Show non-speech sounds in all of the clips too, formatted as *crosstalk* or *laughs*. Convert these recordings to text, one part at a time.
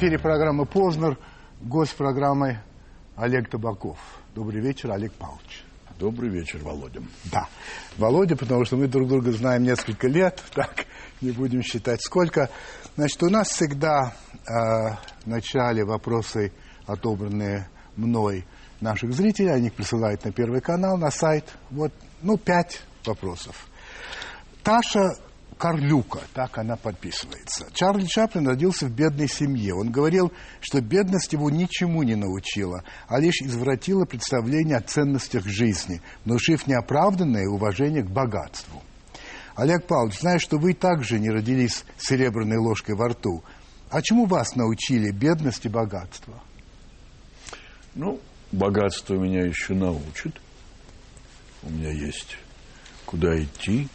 Эфире программа «Познер». Гость программы Олег Табаков. Добрый вечер, Олег Павлович. Добрый вечер, Володя. Да, Володя, потому что мы друг друга знаем несколько лет, *laughs* так, не будем считать сколько. Значит, у нас всегда э, в начале вопросы, отобранные мной наших зрителей, они их присылают на Первый канал, на сайт. Вот, ну, пять вопросов. Таша Карлюка, так она подписывается. Чарли Чаплин родился в бедной семье. Он говорил, что бедность его ничему не научила, а лишь извратила представление о ценностях жизни, внушив неоправданное уважение к богатству. Олег Павлович, знаю, что вы также не родились с серебряной ложкой во рту. А чему вас научили бедность и богатство? Ну, богатство меня еще научит. У меня есть куда идти,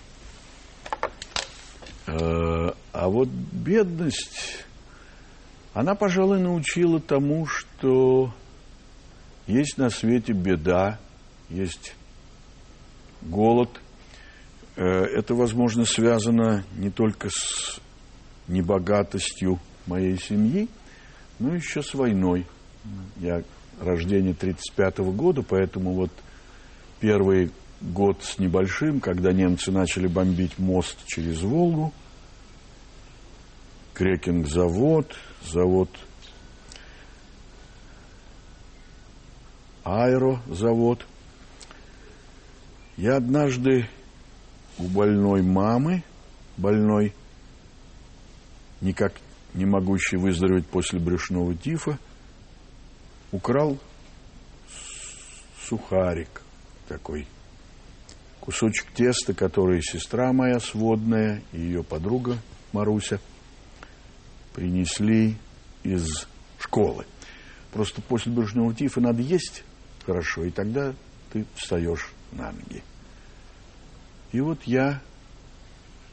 а вот бедность, она, пожалуй, научила тому, что есть на свете беда, есть голод. Э, это, возможно, связано не только с небогатостью моей семьи, но еще с войной. Я рождение 35 -го года, поэтому вот первые год с небольшим, когда немцы начали бомбить мост через Волгу, Крекинг-завод, завод Аэрозавод. Я однажды у больной мамы, больной, никак не могущей выздороветь после брюшного тифа, украл сухарик такой кусочек теста, который сестра моя сводная и ее подруга Маруся принесли из школы. Просто после брюшного тифа надо есть хорошо, и тогда ты встаешь на ноги. И вот я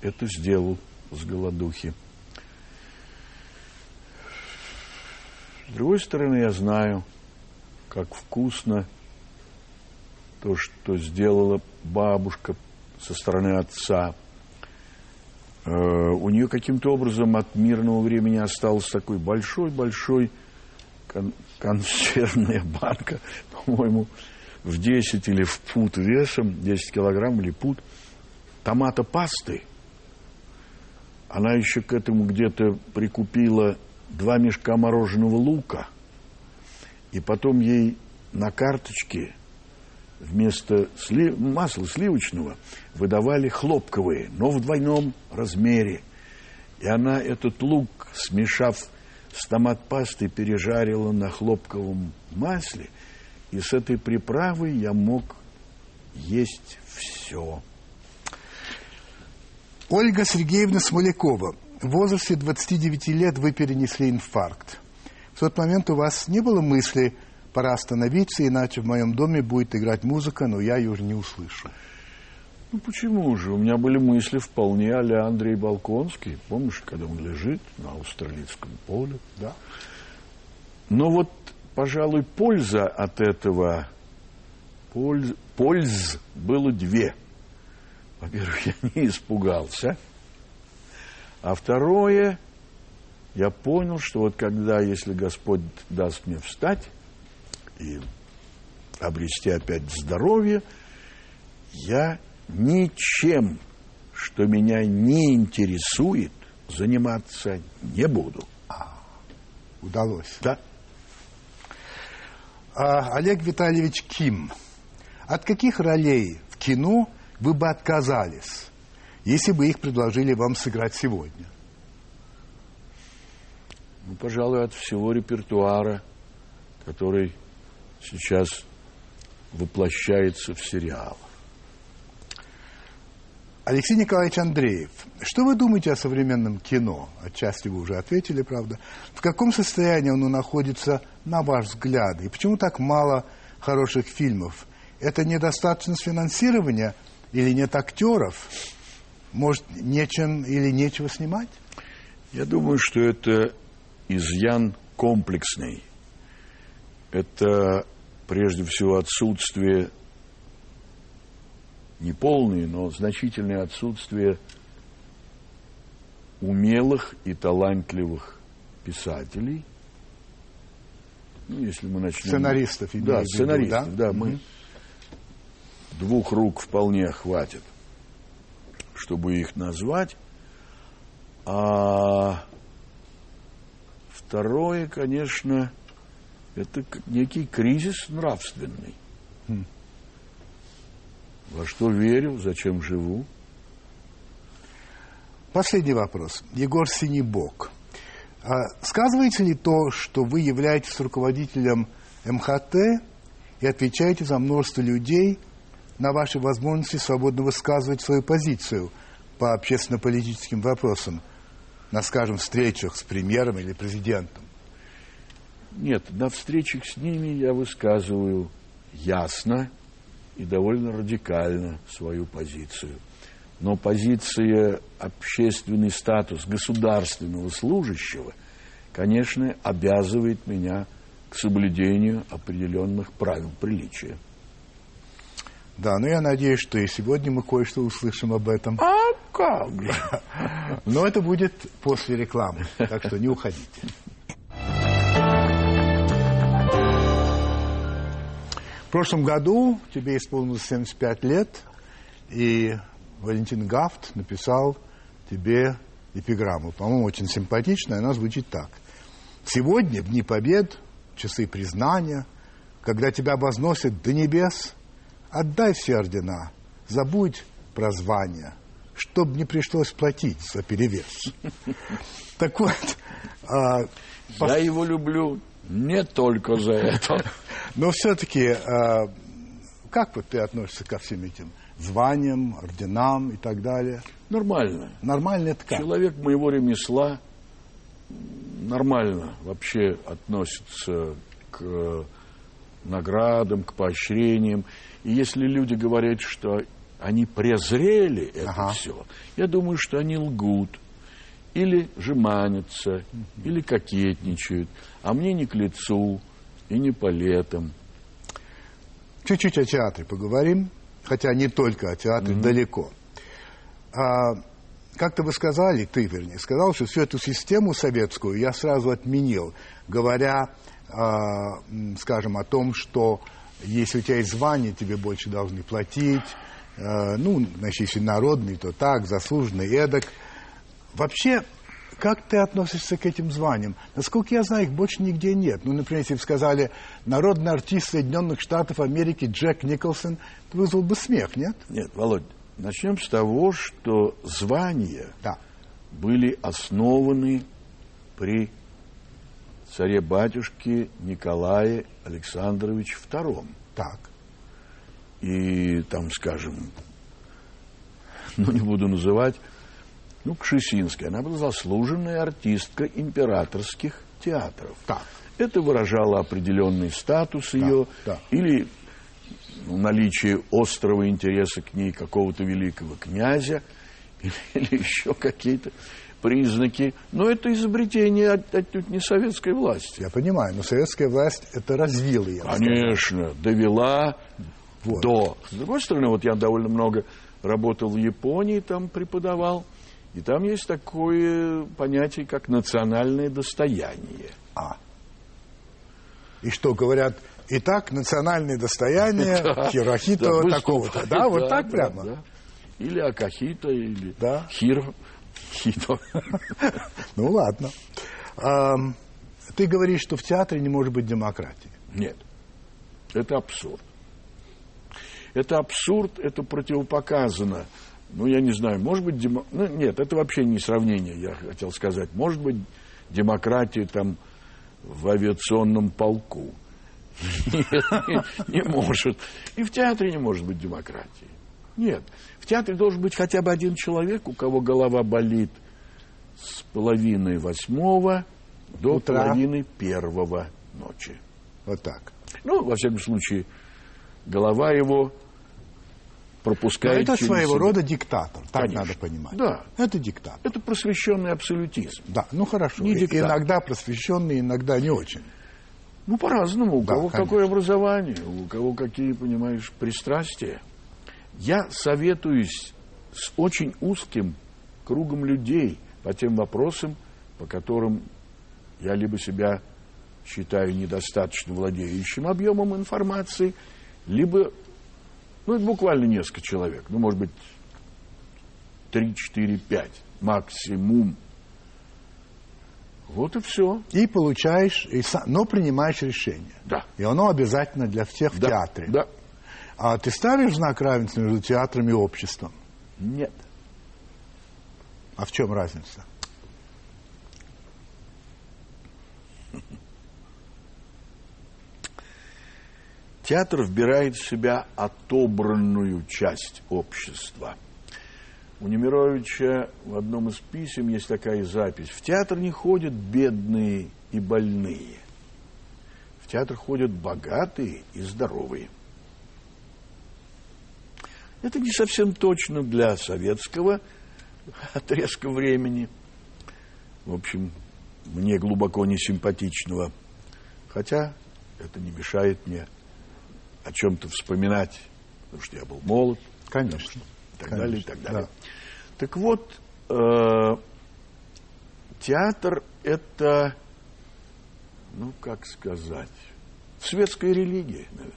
это сделал с голодухи. С другой стороны, я знаю, как вкусно то, что сделала бабушка со стороны отца. Э, у нее каким-то образом от мирного времени осталась такой большой-большой кон- консервная *laughs* банка, по-моему, в 10 или в пут весом, 10 килограмм или пут, томата пасты. Она еще к этому где-то прикупила два мешка мороженого лука. И потом ей на карточке вместо слив... масла сливочного выдавали хлопковые, но в двойном размере. И она этот лук, смешав с томат-пастой, пережарила на хлопковом масле. И с этой приправой я мог есть все. Ольга Сергеевна Смолякова. В возрасте 29 лет вы перенесли инфаркт. В тот момент у вас не было мысли пора остановиться, иначе в моем доме будет играть музыка, но я ее уже не услышу. Ну почему же? У меня были мысли вполне а Андрей Балконский. Помнишь, когда он лежит на австралийском поле? Да. Но вот, пожалуй, польза от этого, польз, польз было две. Во-первых, *laughs* я не испугался. А второе, я понял, что вот когда, если Господь даст мне встать, и обрести опять здоровье, я ничем, что меня не интересует, заниматься не буду. А, удалось. Да. А, Олег Витальевич Ким, от каких ролей в кино вы бы отказались, если бы их предложили вам сыграть сегодня? Ну, пожалуй, от всего репертуара, который сейчас воплощается в сериалах. Алексей Николаевич Андреев, что вы думаете о современном кино? Отчасти вы уже ответили, правда. В каком состоянии оно находится, на ваш взгляд? И почему так мало хороших фильмов? Это недостаточно финансирования или нет актеров? Может, нечем или нечего снимать? Я думаю, что это изъян комплексный. Это прежде всего отсутствие, не полное, но значительное отсутствие умелых и талантливых писателей ну, если мы начнем... Сценаристов Да, виду, сценаристов, да? да, мы... Двух рук вполне хватит, чтобы их назвать. А второе, конечно, это некий кризис нравственный. Во что верю, зачем живу. Последний вопрос. Егор Синебок. А сказывается ли то, что вы являетесь руководителем МХТ и отвечаете за множество людей на ваши возможности свободно высказывать свою позицию по общественно-политическим вопросам, на, скажем, встречах с премьером или президентом? Нет, на встречах с ними я высказываю ясно и довольно радикально свою позицию. Но позиция общественный статус государственного служащего, конечно, обязывает меня к соблюдению определенных правил приличия. Да, но я надеюсь, что и сегодня мы кое-что услышим об этом. А как же? *laughs* Но это будет после рекламы, так что не уходите. Прошлом году тебе исполнилось 75 лет, и Валентин Гафт написал тебе эпиграмму. По-моему, очень симпатичная, она звучит так. Сегодня, в дни побед, часы признания, когда тебя возносят до небес, отдай все ордена, забудь про звание, чтобы не пришлось платить за перевес. *laughs* Так вот, а, Я его люблю не только за это. *laughs* но все-таки, как вот ты относишься ко всем этим званиям, орденам и так далее? Нормально. Нормально это как? Человек моего ремесла нормально вообще относится к наградам, к поощрениям. И если люди говорят, что они презрели это Ага. все, я думаю, что они лгут. Или жеманятся, или кокетничают. А мне не к лицу и не по летам. Чуть-чуть о театре поговорим, хотя не только о театре, далеко. А, как-то вы сказали, ты, вернее, сказал, что всю эту систему советскую я сразу отменил, говоря, а, скажем, о том, что если у тебя есть звание, тебе больше должны платить, а, ну, значит, если народный, то так, заслуженный, эдак. Вообще, как ты относишься к этим званиям? Насколько я знаю, их больше нигде нет. Ну, например, если бы сказали «народный артист Соединенных Штатов Америки Джек Николсон», это вызвал бы смех, нет? Нет, Володь, начнем с того, что звания Да. были основаны при царе-батюшке Николае Александровиче II. Так. И там, скажем, ну не буду называть, ну, Кшесинская, она была заслуженная артистка императорских театров. Так. Это выражало определенный статус ее да. или ну, наличие острого интереса к ней какого-то великого князя *laughs* или, или еще какие-то признаки. Но это изобретение от- отнюдь не советской власти. Я понимаю, но советская власть это развила. Я. Конечно, довела Вот. до. С другой стороны, вот я довольно много работал в Японии, там преподавал, и там есть такое понятие, как национальное достояние. А. И что, говорят, итак, национальное достояние Хирохито *laughs* Да, такого-то. Да, вот так прямо? Или Акахито, или Да. Хиро. Хито. *laughs* Ну, ладно. Ты говоришь, что в театре не может быть демократии. Нет. Это абсурд. Это абсурд, это противопоказано. Ну, я не знаю, может быть, демо... ну, нет, это вообще не сравнение, я хотел сказать. Может быть, демократия там в авиационном полку. Нет, не, может. И в театре не может быть демократии. Нет. В театре должен быть хотя бы один человек, у кого голова болит с половины восьмого до Утра. половины первого ночи. Вот так. Ну, во всяком случае, голова его Но пропускает это своего рода диктатор, так Конечно. надо понимать. Да. Это диктатор. Это просвещенный абсолютизм. Да, ну хорошо. Не диктатор. Иногда просвещенный, иногда не очень. Ну, по-разному. У Да, кого конечно. какое образование, у кого какие, понимаешь, пристрастия. Я советуюсь с очень узким кругом людей по тем вопросам, по которым я либо себя считаю недостаточно владеющим объемом информации, либо, ну, это буквально несколько человек, ну, может быть, 3, 4, 5 максимум. Вот и все. И получаешь, и сам, но принимаешь решение. Да. И оно обязательно для всех в Да, театре. Да. А ты ставишь знак равенства между театром и обществом? Нет. А в чем разница? Театр вбирает в себя отобранную часть общества. У Немировича в одном из писем есть такая запись. В театр не ходят бедные и больные. В театр ходят богатые и здоровые. Это не совсем точно для советского отрезка времени. В общем, мне глубоко не симпатичного. Хотя это не мешает мне о чем-то вспоминать, потому что я был молод. Конечно. И так Конечно, далее, и так далее. да. Так вот, э, театр это, ну, как сказать, светская религия, наверное.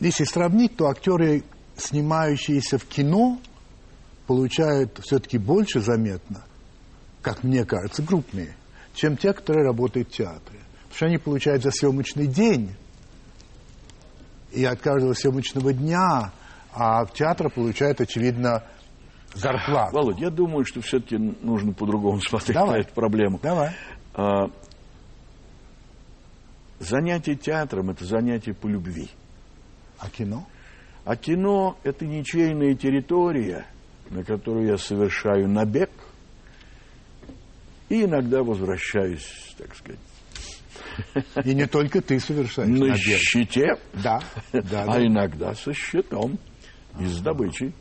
Если сравнить, то актеры, снимающиеся в кино, получают все-таки больше заметно, как мне кажется, крупные, чем те, которые работают в театре. Что они получают за съемочный день и от каждого съемочного дня, а в театр получают, очевидно, зарплату. Володь, я думаю, что все-таки нужно по-другому *laughs* смотреть Давай. на эту проблему. Давай. А, занятие театром – это занятие по любви. А кино? А кино – это ничейная территория, на которую я совершаю набег и иногда возвращаюсь, так сказать, И не только ты совершаешь на набег. щите, Да, да, а да. иногда со щитом и с добычей.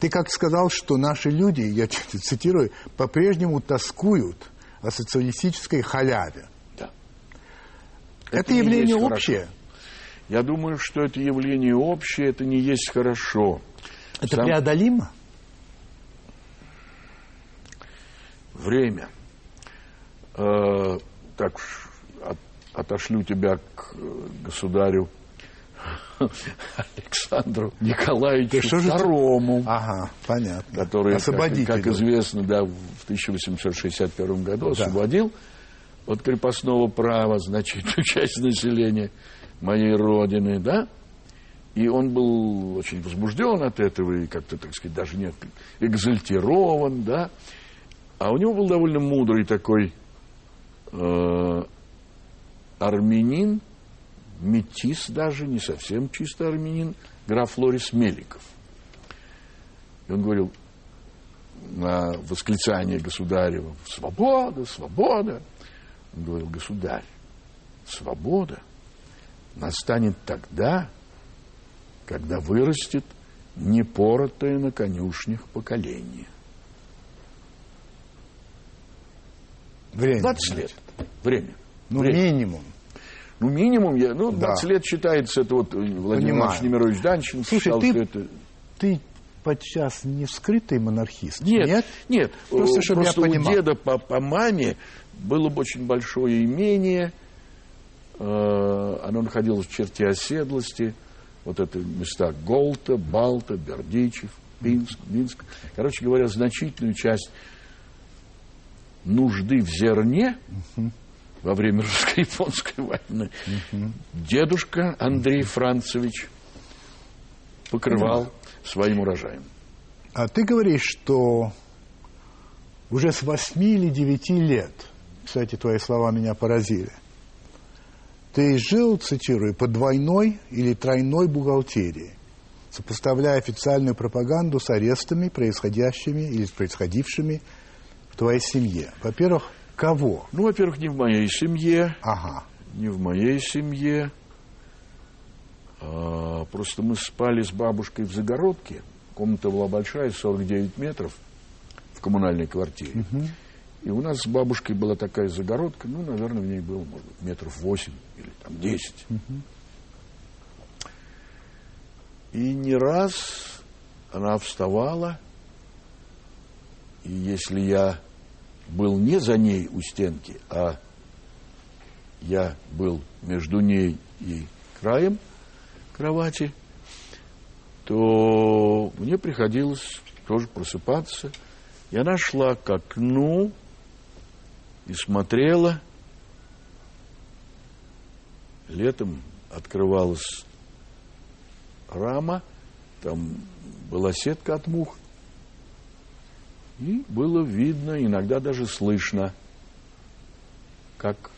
Ты как сказал, что наши люди, я *laughs* цитирую, по-прежнему тоскуют о социалистической халяве. Да. Это, не явление есть хорошо. общее. Я думаю, что это явление общее, это не есть хорошо. Это Сам- преодолимо? время. Э, так уж от- отошлю тебя к э, государю Александру Николаевичу что же Ага, понятно. который, как, как известно, да, в 1861 году освободил от крепостного права значительную *laughs* часть населения моей родины, да, и он был очень возбужден от этого и как-то, так сказать, даже не экзальтирован, да. А у него был довольно мудрый такой э, армянин, метис даже, не совсем чисто армянин, граф Лорис Меликов. И он говорил на восклицание государева «Свобода, свобода!» Он говорил, государь, свобода настанет тогда, когда вырастет непоротое на конюшнях поколение. Время. 20 лет. Время. Ну, Время. минимум. Ну, минимум, я, ну, Да. 20 лет считается, это вот э, Владимир Понимаю. Немирович Данчин Слушай, считал, ты- что это... Ты подчас не скрытый монархист? Нет, Нет? нет, Просто, э, чтобы я просто у понимал. деда по, по маме было бы очень большое имение, э, оно находилось в черте оседлости, вот это места Голта, Балта, Бердичев, Пинск, Минск. Короче говоря, значительную часть нужды в зерне во время русско-японской войны дедушка Андрей Францевич покрывал своим урожаем. А ты говоришь, что уже с 8 или 9 лет, кстати, твои слова меня поразили, ты жил, цитирую, по двойной или тройной бухгалтерии, сопоставляя официальную пропаганду с арестами, происходящими или происходившими в твоей семье. Во-первых, кого? Ну, во-первых, не в моей семье, Ага. не в моей семье. А, просто мы спали с бабушкой в загородке. Комната была большая, 49 метров в коммунальной квартире. И у нас с бабушкой была такая загородка, ну, наверное, в ней было, может быть, метров 8 или там 10. И не раз она вставала, и если я был не за ней у стенки, а я был между ней и краем кровати, то мне приходилось тоже просыпаться. И она шла к окну и смотрела. Летом открывалась рама, там была сетка от мух. И было видно, иногда даже слышно, как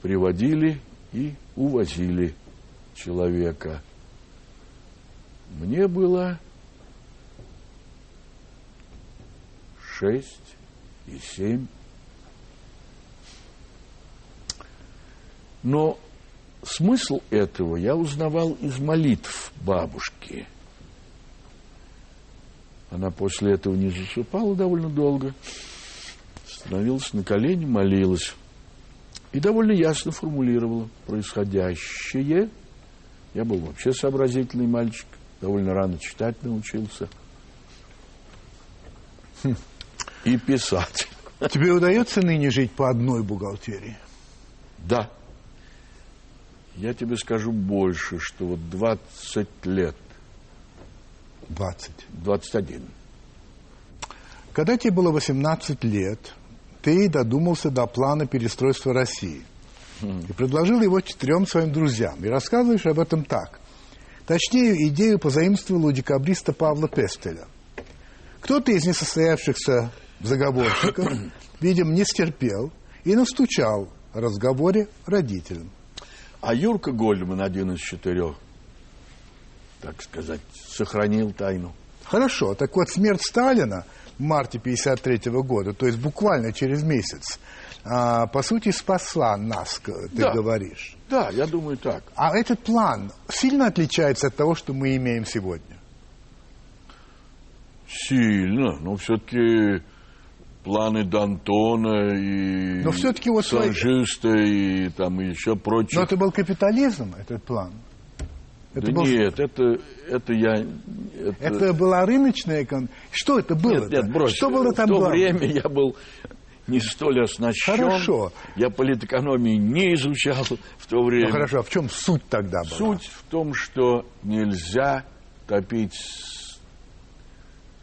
приводили и увозили человека. Мне было шесть и семь. Но смысл этого я узнавал из молитв бабушки. Она после этого не засыпала довольно долго, становилась на колени, молилась и довольно ясно формулировала происходящее. Я был вообще сообразительный мальчик, довольно рано читать научился. Хм. И писать. Тебе удается ныне жить по одной бухгалтерии? Да. Я тебе скажу больше, что вот 20 лет. 20? 21. Когда тебе было 18 лет, ты додумался до плана перестройства России. И предложил его четырем своим друзьям. И рассказываешь об этом так. Точнее, идею позаимствовал у декабриста Павла Пестеля. Кто-то из несостоявшихся заговорщиков, *coughs* видимо, не стерпел и настучал о разговоре родителям. А Юрка Гольдман, один из четырех, так сказать, сохранил тайну. Хорошо. Так вот, смерть Сталина в марте 1953 года, то есть буквально через месяц, а, по сути, спасла нас, ты да. говоришь. Да, я думаю так. А этот план сильно отличается от того, что мы имеем сегодня? Сильно, но все-таки планы Д'Антона и но все-таки вот Санжиста и там еще прочее. Но это был капитализм, этот план. Это да был... Нет, это, это я... Это... это была рыночная экономика. Что это было? Нет, нет, брось. Что было там В то главное? время я был не столь оснащен. Хорошо. Я политэкономии не изучал в то время. Ну, хорошо, а в чем суть тогда была? Суть в том, что нельзя топить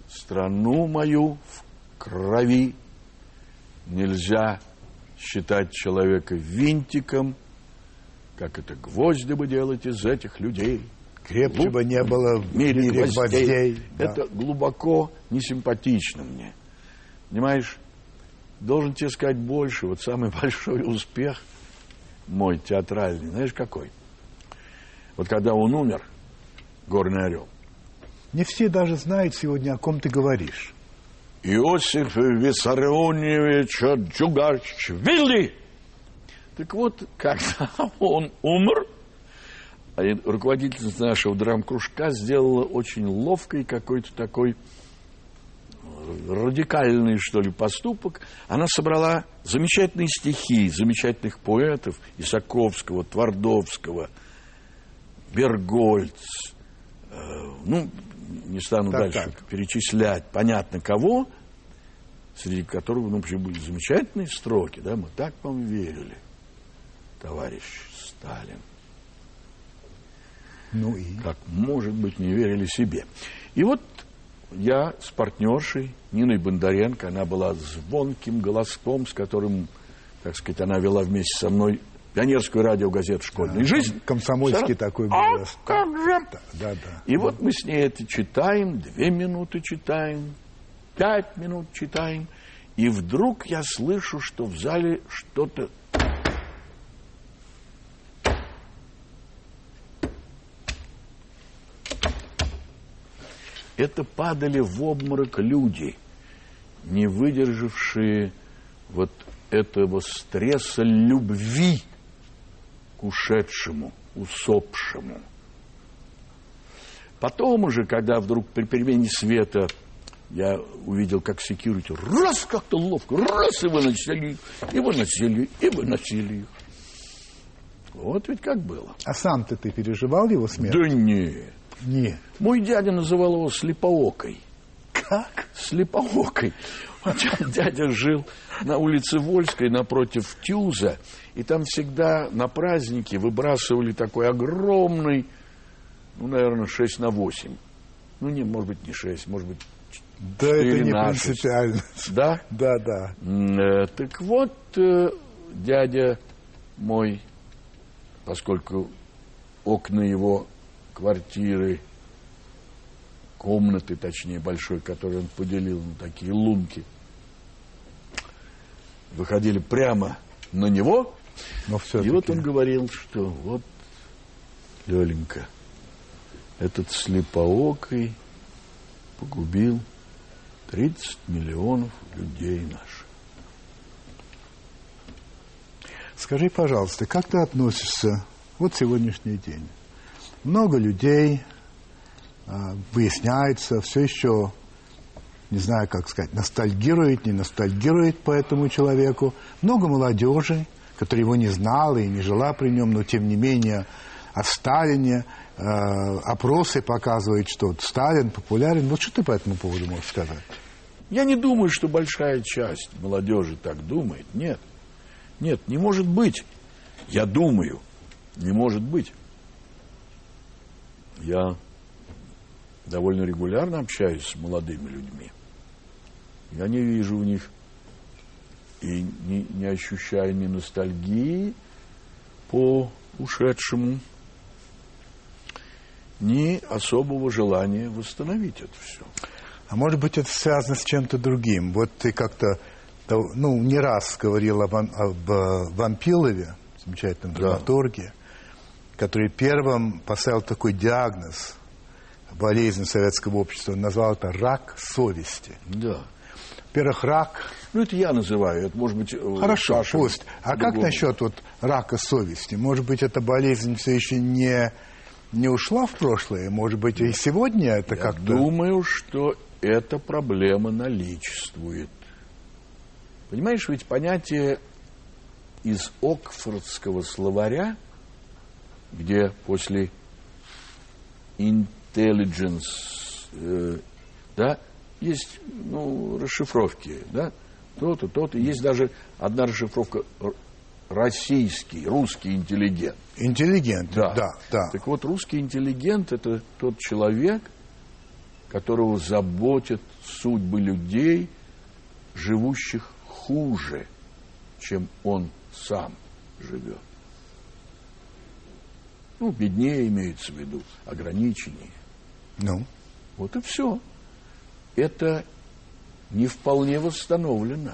страну мою в крови, нельзя считать человека винтиком, как это гвозди бы делать из этих людей. Крепче Глуп... бы не было в мире, мире гвоздей. гвоздей. Да. Это глубоко несимпатично мне. Понимаешь, должен тебе сказать больше. Вот самый *laughs* большой успех мой театральный, знаешь какой? Вот когда он умер, Горный Орел. Не все даже знают сегодня, о ком ты говоришь. Иосиф Виссарионович Джугашвили. Так вот, когда *laughs* он умер, а руководительница нашего драм-кружка сделала очень ловкий какой-то такой э, радикальный, что ли, поступок. Она собрала замечательные стихи замечательных поэтов Исаковского, Твардовского, Бергольц, э, ну, не стану так, дальше так. перечислять, понятно кого, среди которых, ну, вообще были замечательные строки, да, мы так вам верили, товарищ Сталин. Ну и? Как, может быть, не верили себе. И вот я с партнершей Ниной Бондаренко, она была звонким голоском, с которым, так сказать, она вела вместе со мной пионерскую радиогазету «Школьная да, жизнь». Комсомольский Сара... такой голос. А как же? Да, да, да. И да. вот мы с ней это читаем, две минуты читаем, пять минут читаем, и вдруг я слышу, что в зале что-то это падали в обморок люди, не выдержавшие вот этого стресса любви к ушедшему, усопшему. Потом уже, когда вдруг при перемене света я увидел, как секьюрити раз как-то ловко, раз и выносили их, и выносили, и выносили их. Вот ведь как было. А сам-то ты переживал его смерть? Да нет. Нет. Мой дядя называл его слепоокой. Как? Слепоокой. *laughs* Дядя жил на улице Вольской напротив Тюза, и там всегда на праздники выбрасывали такой огромный, ну, наверное, 6 на 8. Ну, не, может быть, не 6, может быть, Да это не принципиально. Да? Да, да. Э, так вот, э, дядя мой, поскольку окна его квартиры, комнаты, точнее, большой, которую он поделил на такие лунки, выходили прямо на него. Но и вот он говорил, что вот, Леленька, этот слепоокий погубил 30 миллионов людей наших. Скажи, пожалуйста, как ты относишься вот сегодняшний день? Много людей, а, выясняется, все еще, не знаю, как сказать, ностальгирует, не ностальгирует по этому человеку. Много молодежи, которая его не знала и не жила при нем, но тем не менее о Сталине, э, опросы показывают, что Сталин популярен. Вот что ты по этому поводу можешь сказать? Я не думаю, что большая часть молодежи так думает. Нет. Нет, не может быть. Я думаю, не может быть. Я довольно регулярно общаюсь с молодыми людьми. Я не вижу в них и не, не ощущаю ни ностальгии по ушедшему, ни особого желания восстановить это все. А может быть, это связано с чем-то другим. Вот ты как-то, ну, не раз говорил об, об э, Вампилове, замечательном драматурге, да. Который первым поставил такой диагноз болезнь советского общества. Он назвал это рак совести. Да. Во-первых, рак... Ну, это я называю, это может быть... Э, Хорошо, Саша пусть. А как насчет вот рака совести? Может быть, эта болезнь все еще не, не ушла в прошлое? Может быть, и сегодня это я как-то... думаю, что эта проблема наличествует. Понимаешь, ведь понятие из Окфордского словаря, где после intelligence, э, да, есть ну, расшифровки, да, то-то, то-то. Есть даже одна расшифровка российский, русский интеллигент. Интеллигент, да. да, да. Так вот, русский интеллигент – это тот человек, которого заботят судьбы людей, живущих хуже, чем он сам живет. Ну, беднее имеется в виду, ограниченнее. Ну? Вот и все. Это не вполне восстановлено.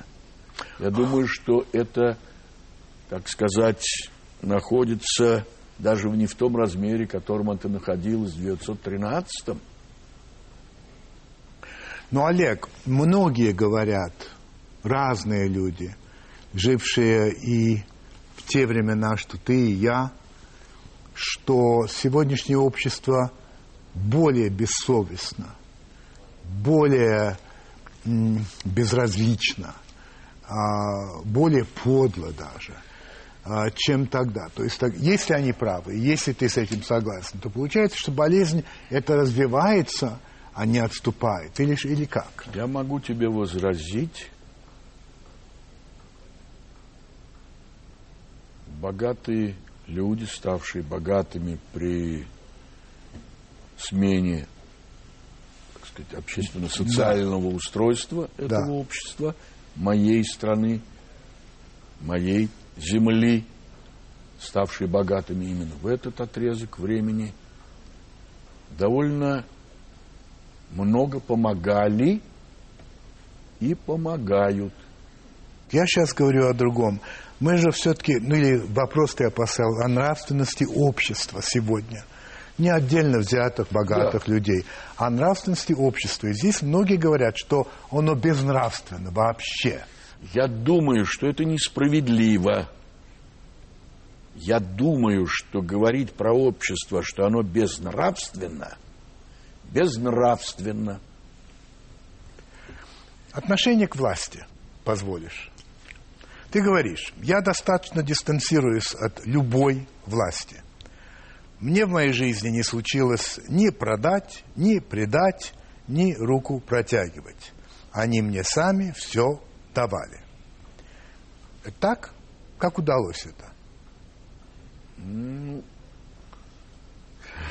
Я думаю, что это, так сказать, находится даже не в том размере, в котором это находилось в 1913 Но, Олег, многие говорят, разные люди, жившие и в те времена, что ты и я – что сегодняшнее общество более бессовестно, более безразлично, а, более подло даже, а, чем тогда. То есть, если они правы, если ты с этим согласен, то получается, что болезнь это развивается, а не отступает. Или, или как? Я могу тебе возразить. Богатые люди, ставшие богатыми при смене так сказать, общественно-социального да. устройства этого да. общества, моей страны, моей земли, ставшие богатыми именно в этот отрезок времени, довольно много помогали и помогают. Я сейчас говорю о другом. Мы же все-таки, ну или вопрос ты опасал о нравственности общества сегодня. Не отдельно взятых богатых да. людей, а нравственности общества. И здесь многие говорят, что оно безнравственно вообще. Я думаю, что это несправедливо. Я думаю, что говорить про общество, что оно безнравственно, безнравственно. Отношение к власти позволишь. Ты говоришь, я достаточно дистанцируюсь от любой власти. Мне в моей жизни не случилось ни продать, ни предать, ни руку протягивать. они мне сами все давали. Так? Как удалось это?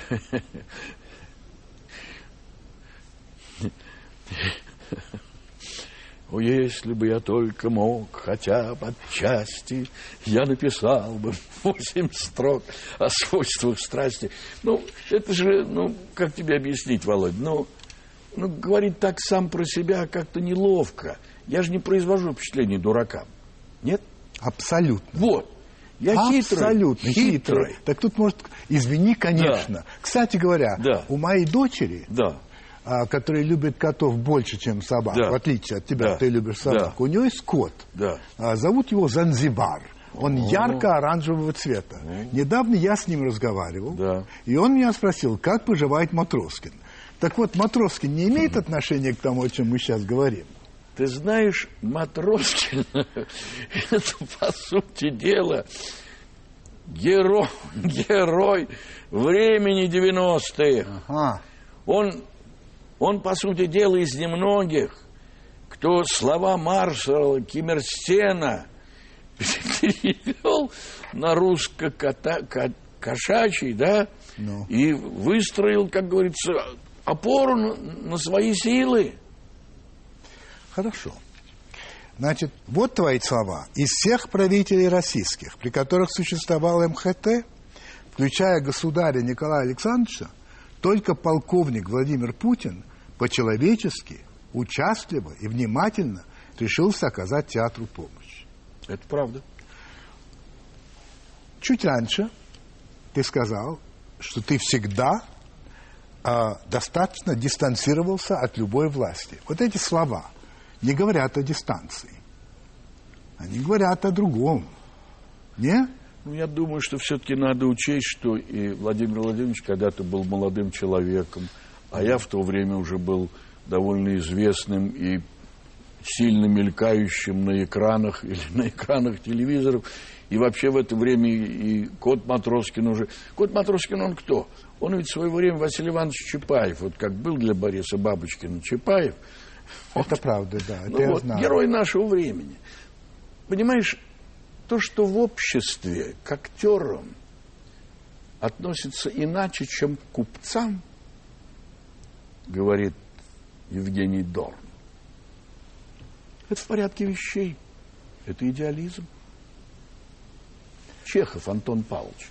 *laughs* О, если бы я только мог, хотя бы отчасти, я написал бы *laughs* восемь строк о свойствах страсти. Ну, это же, ну, как тебе объяснить, Володь? Ну, ну говорить так сам про себя как-то неловко. Я же не произвожу впечатление дуракам. Нет? Абсолютно. Вот. Я Абсолютно хитрый. хитрый. Так тут может, извини, конечно. Да. Кстати говоря, Да. у моей дочери, Да. А, которая любит котов больше, чем собак, Да. в отличие от тебя, Да. ты любишь собак, Да. у нее есть кот. Да. А, зовут его Занзибар. Он ярко-оранжевого цвета. Недавно я с ним разговаривал, Да. и он меня спросил, как поживает Матроскин. Так вот, Матроскин не имеет отношения к тому, о чем мы сейчас говорим. Ты знаешь, Матроскин, *laughs* это, по сути дела, герой, *laughs* герой времени 90-х. А, Он, он, по сути дела, из немногих, кто слова маршала Киммерстена *laughs* перевел на русско-кошачий, да, Ну. и выстроил, как говорится, опору на, на свои силы. Хорошо. Значит, вот твои слова. Из всех правителей российских, при которых существовал МХТ, включая государя Николая Александровича, только полковник Владимир Путин по-человечески, участливо и внимательно решился оказать театру помощь. Это правда. Чуть раньше ты сказал, что ты всегда а, достаточно дистанцировался от любой власти. Вот эти слова не говорят о дистанции. Они говорят о другом. Не? Ну, я думаю, что все-таки надо учесть, что и Владимир Владимирович когда-то был молодым человеком, а я в то время уже был довольно известным и сильно мелькающим на экранах *laughs* или на экранах телевизоров. И вообще в это время и Кот Матроскин уже... Кот Матроскин он кто? Он ведь в свое время Василий Иванович Чапаев. Вот как был для Бориса Бабочкина Чапаев. Это правда, да. Это Ну я вот, знаю. герой нашего времени. Понимаешь, то, что в обществе к актерам относится иначе, чем к купцам, говорит Евгений Дорн, это в порядке вещей. Это идеализм. Чехов Антон Павлович.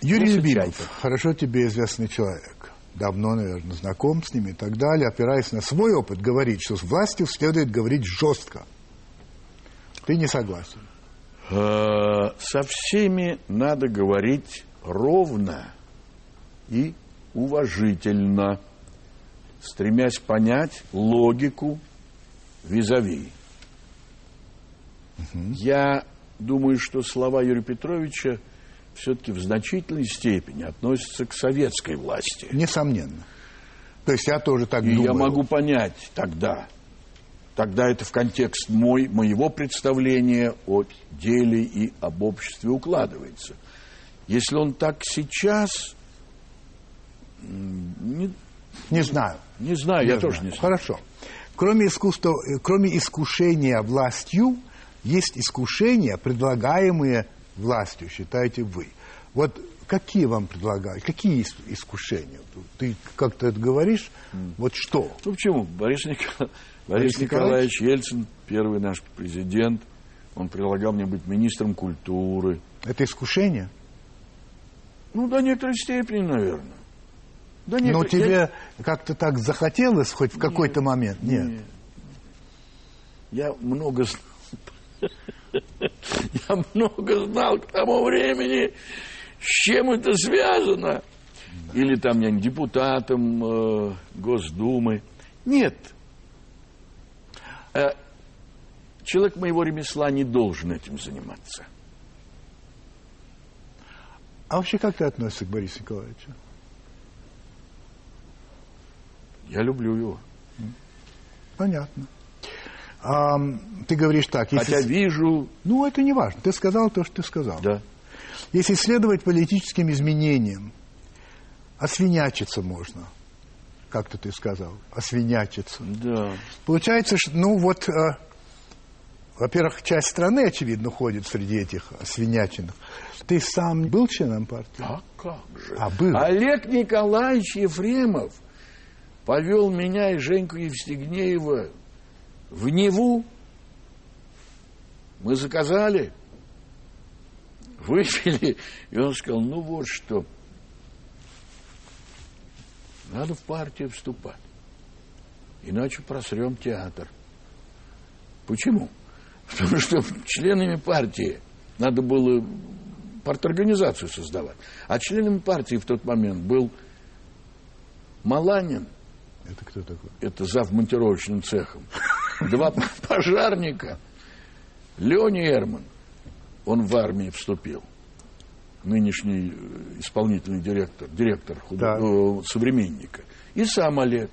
Юрий Просто Любимов, хорошо тебе известный человек. Давно, наверное, знаком с ними и так далее. Опираясь на свой опыт, говорит, что с властью следует говорить жестко. Ты не согласен? Э, Со всеми надо говорить ровно и уважительно, стремясь понять логику визави. Я думаю, что слова Юрия Петровича все-таки в значительной степени относятся к советской власти. Несомненно. То есть я тоже так И думаю. я могу понять тогда. Тогда это в контекст мой, моего представления о деле и об обществе укладывается. Если он так сейчас, не, Не знаю. не знаю, Не я тоже знаю. не знаю. Хорошо. Кроме, искусства, э, кроме искушения властью, есть искушения, предлагаемые властью, считаете вы. Вот какие вам предлагают? Какие ис- искушения? Ты как-то это говоришь? Вот что? Ну почему? Борис, Никол- Борис Николаевич Ельцин, первый наш президент, он предлагал мне быть министром культуры. Это искушение? Ну, до некоторой степени, наверное. До Но некоторой- тебе я- как-то так захотелось хоть в какой-то момент? Нет. Нет. Я много знал. Я много знал к тому времени, с чем это связано. Или там я депутатом э, Госдумы. Нет. Э, человек моего ремесла не должен этим заниматься. А вообще как ты относишься к Борису Николаевичу? Я люблю его. Понятно. Ам, ты говоришь так, если... Хотя вижу, Ну, это не важно. Ты сказал то, что ты сказал. да, Если следовать политическим изменениям, освинячиться можно. Как-то ты сказал, освинячиться. Да. Получается, что, ну вот, э, во-первых, часть страны, очевидно, ходит среди этих освиняченных. Ты сам был членом партии? А как же? А, был. Олег Николаевич Ефремов повел меня и Женьку Евстигнеева в Неву. Мы заказали, выпили, и он сказал, ну вот что, надо в партию вступать, иначе просрем театр. Почему? *laughs* Потому что членами партии надо было парторганизацию создавать. А членами партии в тот момент был Маланин, Это кто такой? это зав монтировочным цехом, *laughs* два пожарника, Леня Эрман, он в армии вступил, нынешний э, исполнительный директор, директор Да. э, современника, и сам Олег.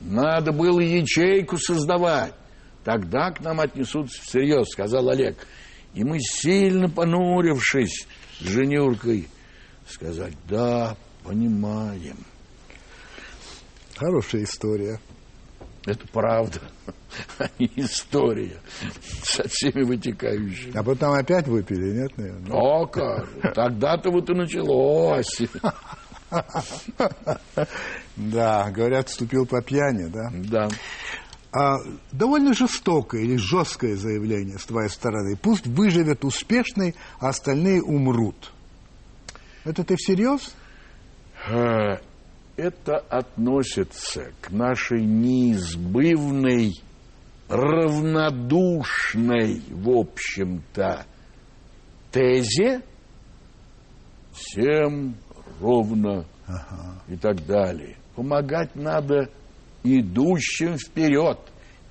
Надо было ячейку создавать. Тогда к нам отнесутся всерьез, сказал Олег. И мы, сильно понурившись с Женюркой, сказать, да, понимаем. Хорошая история. Это правда, *laughs* а не история со всеми вытекающими. А потом опять выпили, нет, наверное? О, как тогда-то вот и началось. *laughs* Да, говорят, вступил по пьяни, да? Да. А, довольно жестокое или жесткое заявление с твоей стороны. Пусть выживет успешный, а остальные умрут. Это ты всерьез? Это относится к нашей неизбывной, равнодушной, в общем-то, тезе всем ровно и так далее. Помогать надо идущим вперед.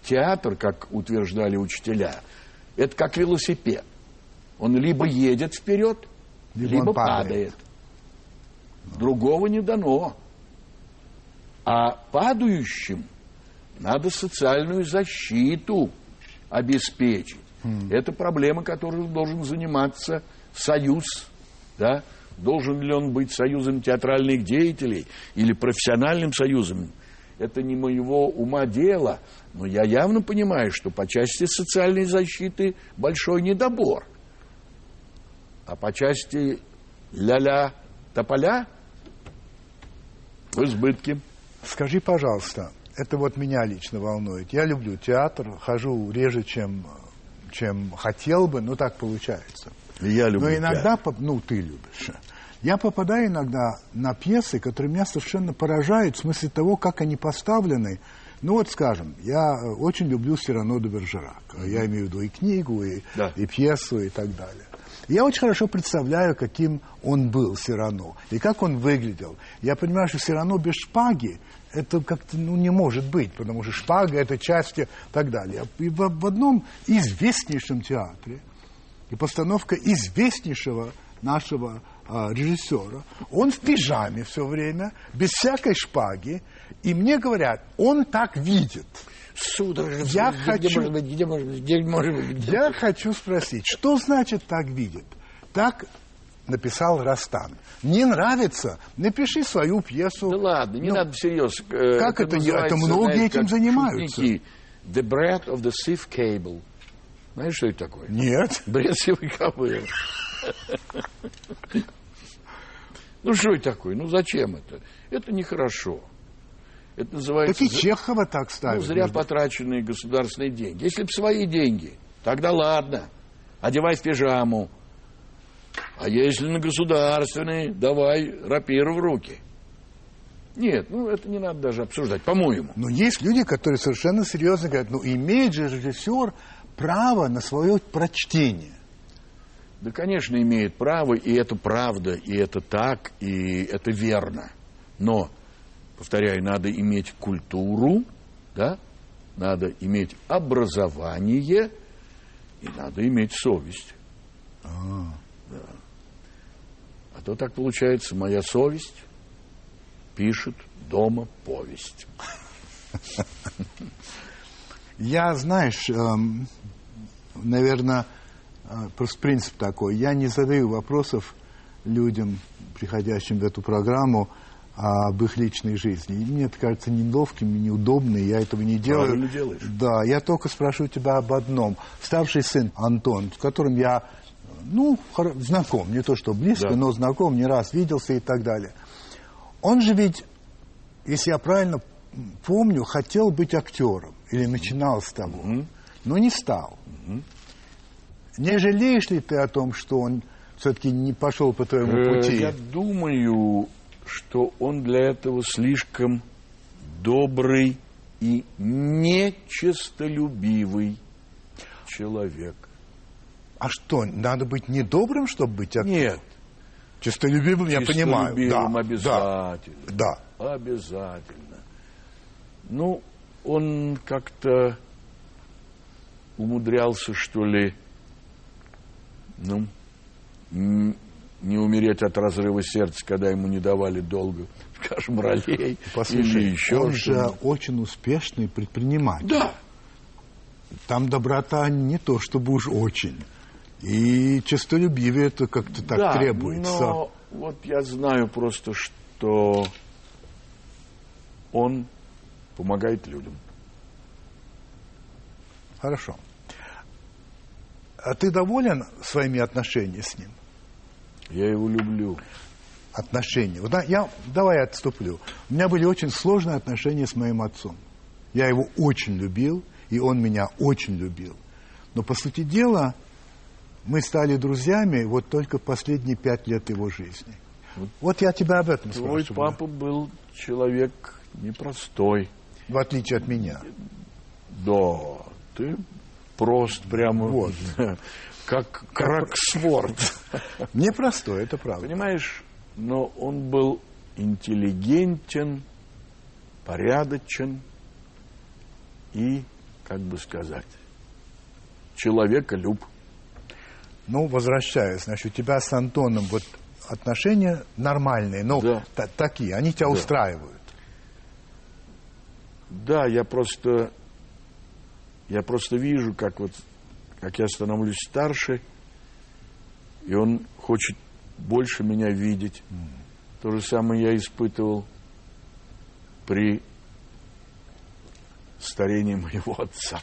Театр, как утверждали учителя, это как велосипед. Он либо едет вперед, Либо либо, падает. падает. Другого не дано. А падающим надо социальную защиту обеспечить. Это проблема, которой должен заниматься союз. Да? Должен ли он быть союзом театральных деятелей или профессиональным союзом? Это не моего ума дело, но я явно понимаю, что по части социальной защиты большой недобор. А по части ля-ля тополя в избытке. Скажи, пожалуйста, это вот меня лично волнует. Я люблю театр, хожу реже, чем, чем хотел бы, но так получается. Я люблю Но иногда, театр. ну, ты любишь. Я попадаю иногда на пьесы, которые меня совершенно поражают в смысле того, как они поставлены. Ну вот, скажем, я э, очень люблю Сирано де Бержерак. Я имею в виду и книгу, и, Да. и пьесу, и так далее. Я очень хорошо представляю, каким он был, Сирано, и как он выглядел. Я понимаю, что Сирано без шпаги это как-то ну, не может быть, потому что шпага – это часть и так далее. И в, в одном известнейшем театре и постановка известнейшего нашего а, режиссера. Он в пижаме все время, без всякой шпаги. И мне говорят, он так видит. Сударь, Я где, хочу- Где может быть, где может быть, где может быть, где- Я хочу спросить, что значит так видит? Так написал Растан. Не нравится? Напиши свою пьесу. Да ладно, не Ну, надо всерьез. Э, как это называется, это многие знаете, этим занимаются. шутники. The bread of the sieve cable. Знаешь, что это такое? Нет. Бред сивой кобылы. Ну, что это такое? Ну, зачем это? Это нехорошо. Это называется... Так и Чехова так Ну, ставит. зря между- потраченные государственные деньги. Если бы свои деньги, тогда ладно. Одевай в пижаму. А если на государственные, давай рапиру в руки. Нет, ну это не надо даже обсуждать, по-моему. Но есть люди, которые совершенно серьезно говорят, ну имеет же режиссер право на свое прочтение. Да, конечно, имеет право, и это правда, и это так, и это верно. Но, повторяю, надо иметь культуру, да, надо иметь образование, и надо иметь совесть. Да. А то так получается, моя совесть пишет дома повесть. Я, знаешь, эм, наверное, э, просто принцип такой. Я не задаю вопросов людям, приходящим в эту программу, об их личной жизни. И мне это кажется неловким и неудобным, и я этого не делаю. Правильно делаешь. Да, я только спрашиваю тебя об одном. Старший сын Антон, с которым я, ну, знаком, не то что близко, Да. но знаком, не раз виделся и так далее. Он же ведь, если я правильно помню, хотел быть актером, или начинал с того, но не стал. Не жалеешь ли ты о том, что он все-таки не пошел по твоему Э, пути? Я думаю, что он для этого слишком добрый и нечистолюбивый человек. А что, надо быть недобрым, чтобы быть актером? Нет, Чистолюбивым, я понимаю. чистолюбивым Да, обязательно. да. Обязательно. Ну, он как-то умудрялся, что ли, ну, не умереть от разрыва сердца, когда ему не давали долго, *laughs* скажем, ролей Послушай, или еще он же очень успешный предприниматель. Да, Там доброта не то, чтобы уж очень. И честолюбивие это как-то так да, требуется. но вот я знаю просто, что он помогает людям. Хорошо. А ты доволен своими отношениями с ним? Я его люблю. Отношения. Вот, я, давай я отступлю. У меня были очень сложные отношения с моим отцом. Я его очень любил, и он меня очень любил. Но, по сути дела, мы стали друзьями вот только последние пять лет его жизни. Вот я тебя об этом Твой спрашиваю. папа был человек непростой. В отличие от меня. Да, ты прост прямо, Вот. *laughs* как Кроксворд. *laughs* Непростой, это правда. Понимаешь, но он был интеллигентен, порядочен и, как бы сказать, человеколюб. Ну, возвращаясь, значит, у тебя с Антоном вот отношения нормальные, но Да. та- такие, они тебя Да. устраивают. Да, я просто, я просто вижу, как вот, как я становлюсь старше, и он хочет больше меня видеть. То же самое я испытывал при старении моего отца.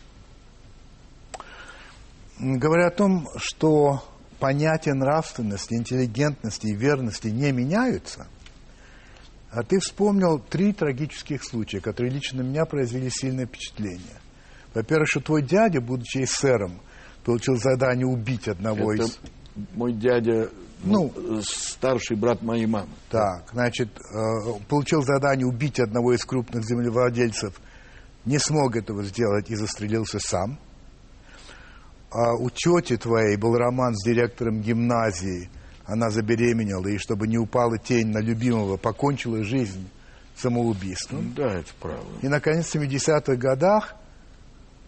Говоря о том, что понятия нравственности, интеллигентности и верности не меняются, а ты вспомнил три трагических случая, которые лично на меня произвели сильное впечатление. Во-первых, что твой дядя, будучи эсером, получил задание убить одного Это из... мой дядя, Ну. ну, старший брат моей мамы. Так, значит, э, получил задание убить одного из крупных землевладельцев, не смог этого сделать и застрелился сам. А у тети твоей был роман с директором гимназии, она забеременела, и чтобы не упала тень на любимого, покончила жизнь самоубийством. Да, это правда. И, наконец, в 70-х годах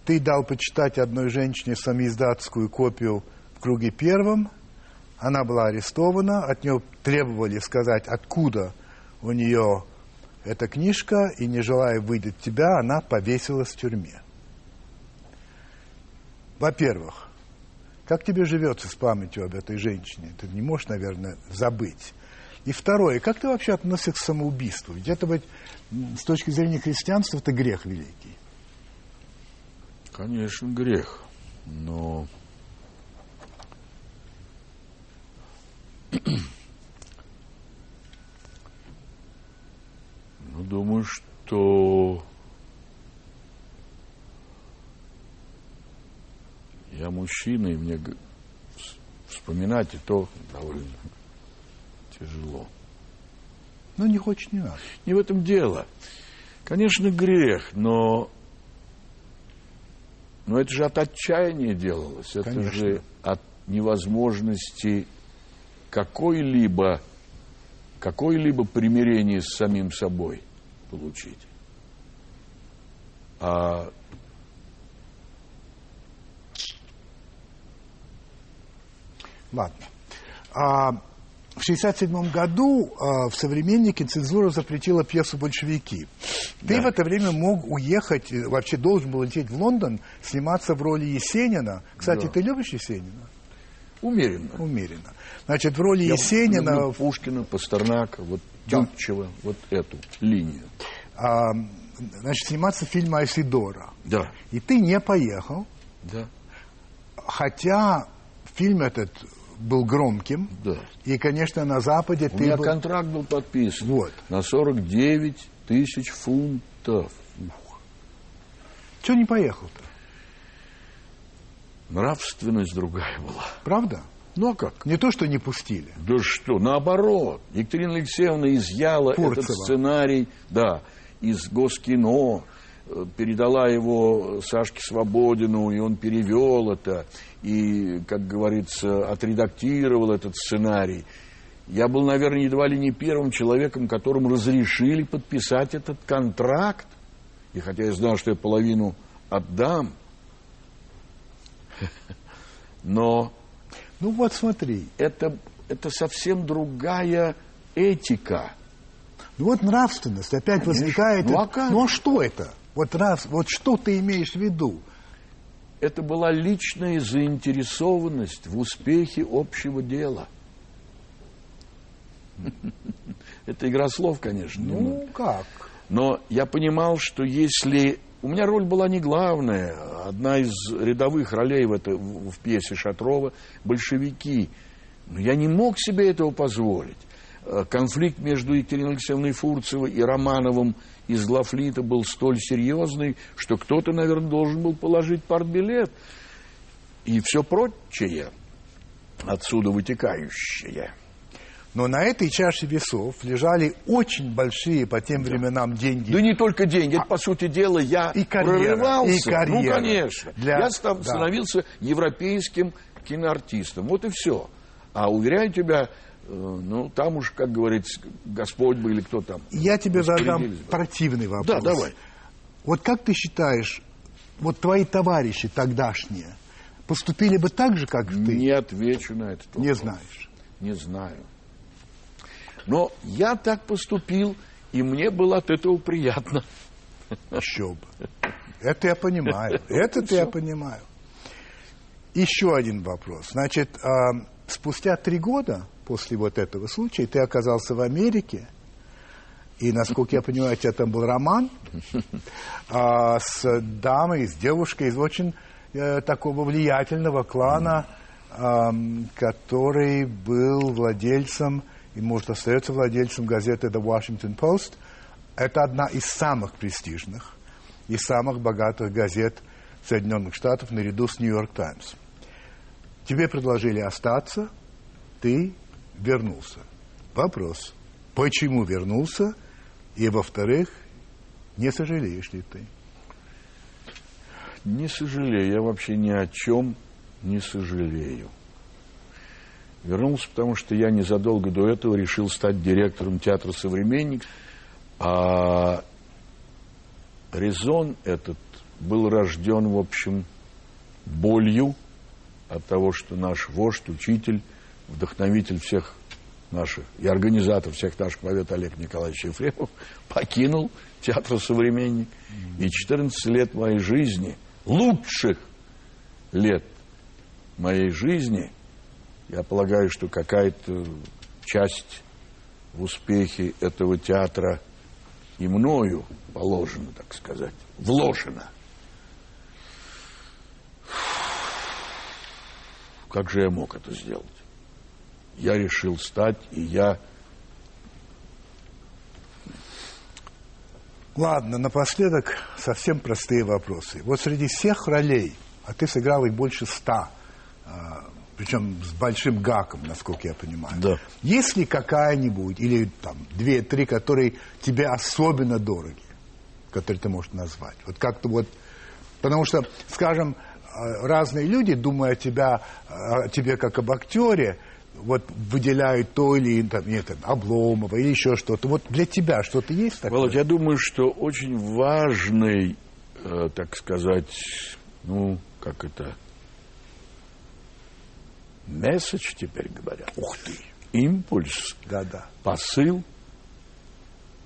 ты дал почитать одной женщине самоиздатскую копию в круге первом. Она была арестована, от нее требовали сказать, откуда у нее эта книжка, и, не желая выдать тебя, она повесилась в тюрьме. Во-первых, как тебе живется с памятью об этой женщине? Ты не можешь, наверное, забыть. И второе, как ты вообще относишься к самоубийству? Ведь это м, с точки зрения христианства это грех великий. Конечно, грех. Но *clears throat* ну, думаю, что я мужчина, и мне вспоминать и то довольно тяжело. Ну, не хочешь, не надо. Не в этом дело. Конечно, грех, но... Но это же от отчаяния делалось. Это Конечно. же от невозможности какой-либо какое-либо примирение с самим собой получить. А Ладно. А, в 1967 году а, в «Современнике» цензура запретила пьесу «Большевики». Ты Да. в это время мог уехать, э, вообще должен был лететь в Лондон, сниматься в роли Есенина. Кстати, Да. ты любишь Есенина? умеренно. Умеренно. Значит, в роли Я Есенина... люблю Пушкина, Пастернака, вот Тютчева, вот эту линию. А, значит, сниматься фильм Айсидора. Да, И ты не поехал, да, хотя фильм этот был громким. да. И, конечно, на Западе У ты меня был... контракт был подписан Вот. на 49 тысяч фунтов. Чего не поехал-то? Нравственность другая была. Правда? Ну а как? Не то, что не пустили. Да что, наоборот. Екатерина Алексеевна изъяла этот Фурцева. сценарий, да, из Госкино, передала его Сашке Свободину, и он перевел это, и, как говорится, отредактировал этот сценарий. Я был, наверное, едва ли не первым человеком, которому разрешили подписать этот контракт. И хотя я знал, что я половину отдам, но Ну вот смотри. это, это совсем другая этика. Ну вот нравственность опять Конечно. возникает. Ну, а как? Ну а что это? Вот, нрав... вот что ты имеешь в виду? Это была личная заинтересованность в успехе общего дела. *laughs* Это игра слов, конечно. немного. Ну как? Но я понимал, что если... У меня роль была не главная. Одна из рядовых ролей в, это, в в пьесе Шатрова – большевики. Но я не мог себе этого позволить. Э, Конфликт между Екатериной Алексеевной Фурцевой и Романовым из Глафлита был столь серьезный, что кто-то, наверное, должен был положить партбилет. И все прочее, отсюда вытекающее. Но на этой чаше весов лежали очень большие по тем временам деньги. Да не только деньги, это, по сути дела, я И карьера, прорывался. и карьера. Ну, конечно. Для- Я став- да. становился европейским киноартистом. Вот и все. А уверяю тебя, ну, там уж, как говорится, Господь бы или кто там. Я тебе задам противный Да, вопрос. давай. Вот как ты считаешь, вот твои товарищи тогдашние поступили бы так же, как ты? Не отвечу на этот вопрос. Не знаешь. Не знаю. Но я так поступил, и мне было от этого приятно. Еще бы. Это я понимаю. *laughs* Это я понимаю. Еще один вопрос. Значит, а, спустя три года после вот этого случая ты оказался в Америке, и, насколько я понимаю, у тебя там был роман а, с дамой, с девушкой из очень э, такого влиятельного клана, ам, который был владельцем и, может, остается владельцем газеты The Washington Post. Это одна из самых престижных и самых богатых газет Соединенных Штатов наряду с Нью-Йорк Таймс. Тебе предложили остаться, ты вернулся. Вопрос, почему вернулся? И, во-вторых, не сожалеешь ли ты? Не сожалею, я вообще ни о чем не сожалею. Вернулся, потому что я незадолго до этого решил стать директором театра «Современник», а резон этот был рожден, в общем, болью от того, что наш вождь, учитель, вдохновитель всех наших и организатор всех наших побед Олег Николаевич Ефремов *laughs* покинул театр «Современник». И 14 лет моей жизни, лучших лет моей жизни, я полагаю, что какая-то часть в успехе этого театра и мною положена, так сказать, вложена. Как же я мог это сделать? Я решил стать, и я Ладно, напоследок совсем простые вопросы. Вот среди всех ролей, а ты сыграл их больше ста, а, причем с большим гаком, насколько я понимаю. Да. Есть ли какая-нибудь, или там две-три, которые тебе особенно дороги, которые ты можешь назвать? Вот как-то вот, потому что, скажем, а, разные люди, думая о, тебя, о тебе как об актере, вот выделяют то или там, нет, там, Обломова или еще что-то. Вот для тебя что-то есть такое? Володь, я думаю, что очень важный, э, так сказать, ну, как это, месседж теперь говорят. Ух ты! Импульс, Да-да. посыл.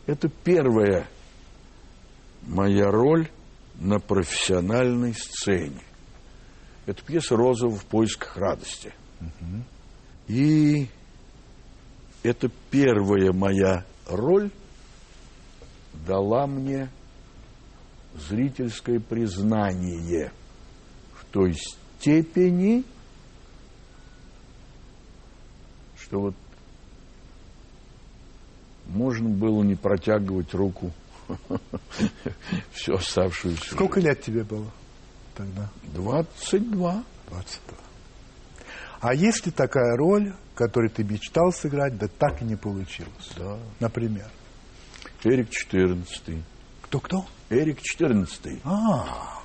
Это первая моя роль на профессиональной сцене. Это пьеса «Розова в поисках радости». И это первая моя роль дала мне зрительское признание в той степени, что вот можно было не протягивать руку *laughs* всю оставшуюся. Сколько лет тебе было тогда? 22. 22. А есть ли такая роль, которую ты мечтал сыграть, да так и не получилось? Да. Например. Эрик 14. Кто-кто? Эрик 14. А,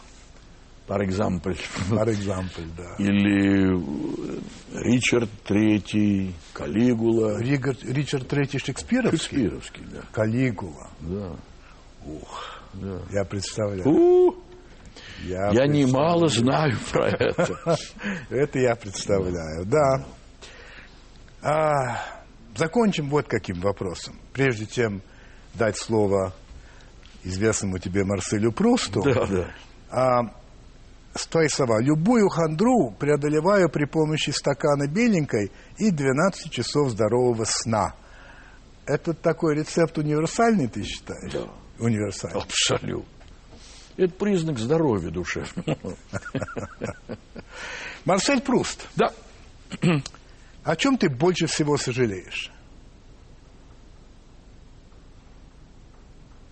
Par example. for example, да. Или э, Ричард Третий, Калигула. Ригар- Ричард Третий Шекспировский? Шекспировский, да. Калигула. Да. Ух, да. Я представляю. Я, я немало знаю про это. *laughs* Это я представляю, да. А, закончим вот каким вопросом. Прежде чем дать слово известному тебе Марселю Прусту, Да, да. а, с твоей слова, любую хандру преодолеваю при помощи стакана беленькой и 12 часов здорового сна. Это такой рецепт универсальный, ты считаешь? Да. Универсальный. Абсолютно. Это признак здоровья душевного. *laughs* Марсель Пруст, Да. о чем ты больше всего сожалеешь?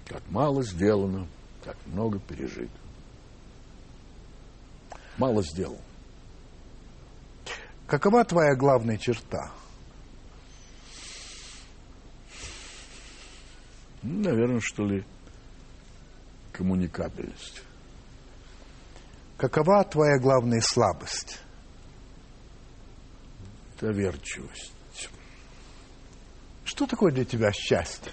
Как мало сделано, как много пережито. Мало сделал. Какова твоя главная черта? Наверное, что ли, коммуникабельность. Какова твоя главная слабость? Доверчивость. Что такое для тебя счастье?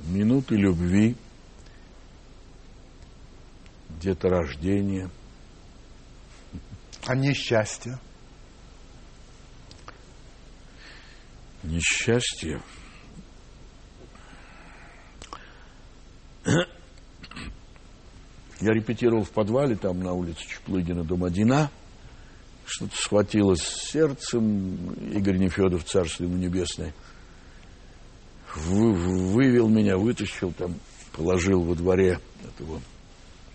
Минуты любви, деторождение, А несчастье? Несчастье. Я репетировал в подвале, там на улице Чеплыгина, дом 1А. Что-то схватилось сердцем. Игорь Нефедов, царство ему небесное, вы- вывел меня, вытащил там, положил во дворе этого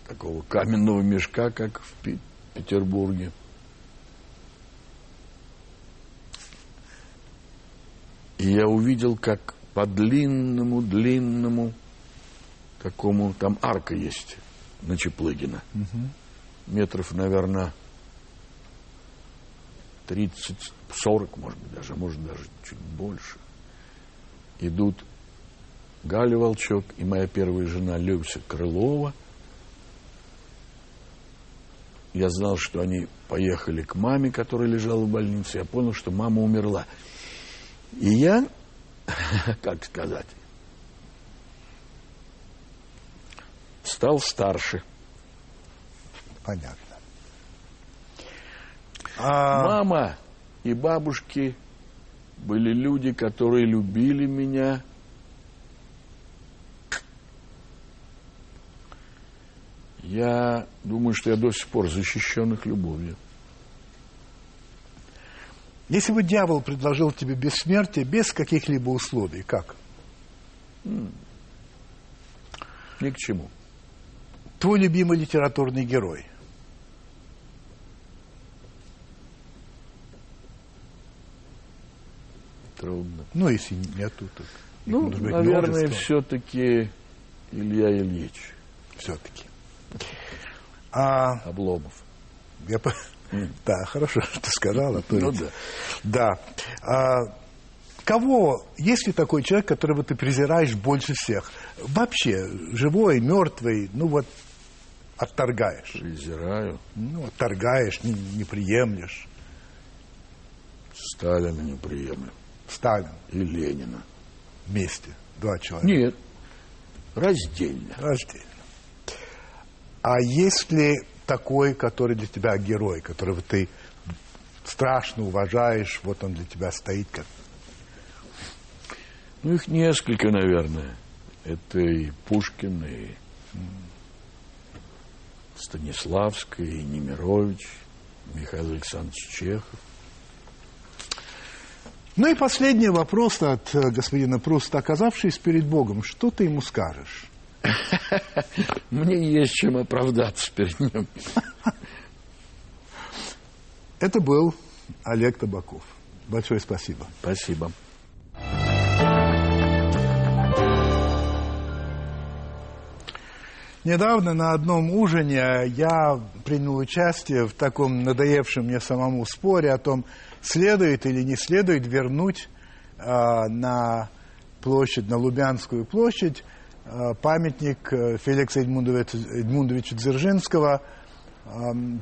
такого каменного мешка, как в Петербурге. И я увидел, как по длинному-длинному такому, там арка есть на Чеплыгина. Метров, наверное, 30-40, может быть, даже, может, даже чуть больше. Идут Галя Волчок и моя первая жена Люся Крылова. Я знал, что они поехали к маме, которая лежала в больнице. Я понял, что мама умерла. И я, *laughs* как сказать, стал старше. Понятно. А, Мама и бабушки были люди, которые любили меня. Я думаю, что я до сих пор защищен их любовью. Если бы дьявол предложил тебе бессмертие без каких-либо условий, как? Ни к чему. Твой любимый литературный герой? Трудно. Ну, если нету, их Ну, быть наверное, все-таки Илья Ильич все-таки. *laughs* А, Обломов. я по- Да, хорошо, что *laughs* ты сказала. то Ну да. Да. А, кого, есть ли такой человек, которого ты презираешь больше всех? Вообще, живой, мертвый, ну вот, отторгаешь. Презираю. Ну, отторгаешь, не, не приемлешь. Сталина не приемлю. Сталин И Ленина. вместе, два человека. Нет. Раздельно. Раздельно. А есть ли такой, который для тебя герой, которого ты страшно уважаешь, вот он для тебя стоит как... Ну, их несколько, наверное. Это и Пушкин, и Станиславская, и Немирович, Михаил Александрович Чехов. Ну и последний вопрос от э, господина Пруста. Оказавшись перед Богом, что ты ему скажешь? *laughs* Мне есть чем оправдаться перед ним. *laughs* Это был Олег Табаков. Большое спасибо. Спасибо. Недавно на одном ужине я принял участие в таком надоевшем мне самому споре о том, следует или не следует вернуть э, на площадь, на Лубянскую площадь памятник э, Феликса Эдмундовича, Дзержинского, э,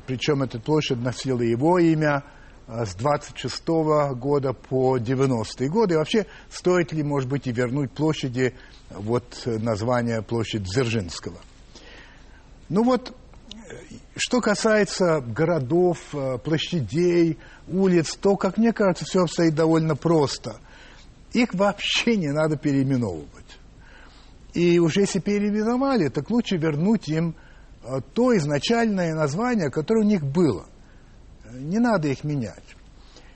причем эта площадь носила его имя э, с 26 -го года по 90-е годы. И вообще, стоит ли, может быть, и вернуть площади вот название площадь Дзержинского. Ну вот, что касается городов, э, площадей, улиц, то, как мне кажется, все обстоит довольно просто. Их вообще не надо переименовывать. И уже если переименовали, так лучше вернуть им э, то изначальное название, которое у них было. Не надо их менять.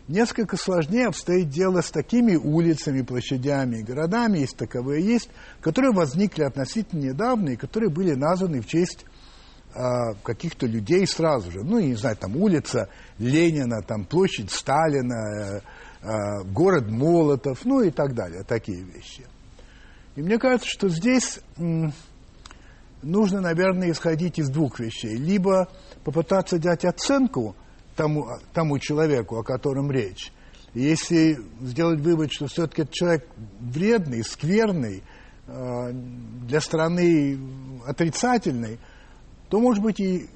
Несколько сложнее обстоит дело с такими улицами, площадями и городами, есть таковые есть, которые возникли относительно недавно и которые были названы в честь а, каких-то людей сразу же. Ну, не знаю, там улица Ленина, там площадь Сталина, э, э, город Молотов, ну и так далее, такие вещи. И мне кажется, что здесь нужно, наверное, исходить из двух вещей. Либо попытаться дать оценку тому, тому человеку, о котором речь. если сделать вывод, что все-таки этот человек вредный, скверный, э, для страны отрицательный – то, может быть, и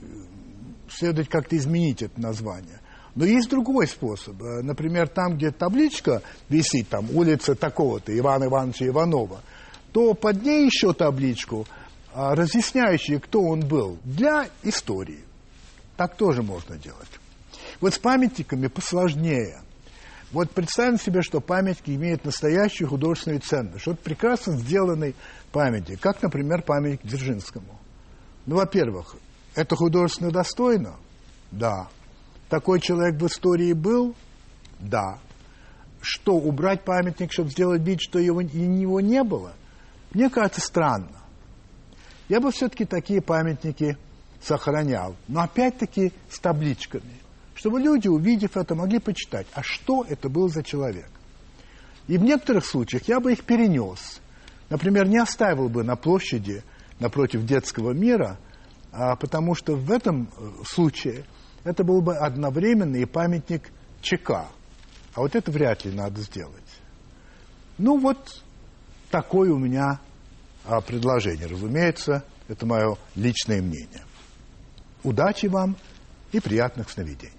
следует как-то изменить это название. Но есть другой способ. Э, например, там, где табличка висит, там улица такого-то, Ивана Ивановича Иванова, то под ней еще табличку, а, разъясняющую, кто он был, для истории. Так тоже можно делать. Вот с памятниками посложнее. Вот представим себе, что памятники имеют настоящую художественную ценность. Вот прекрасно сделанный памятник, как, например, памятник Дзержинскому. Ну, во-первых, это художественно достойно? Да. Такой человек в истории был? Да. Что, убрать памятник, чтобы сделать вид, что его, его не было? Мне кажется, странно. Я бы все-таки такие памятники сохранял. Но опять-таки с табличками. Чтобы люди, увидев это, могли почитать, а что это был за человек. И в некоторых случаях я бы их перенес. Например, не оставил бы на площади напротив детского мира, а, потому что в этом э, случае это был бы одновременно и памятник ЧК. А вот это вряд ли надо сделать. Ну вот такое у меня а, предложение. Разумеется, это мое личное мнение. Удачи вам и приятных сновидений.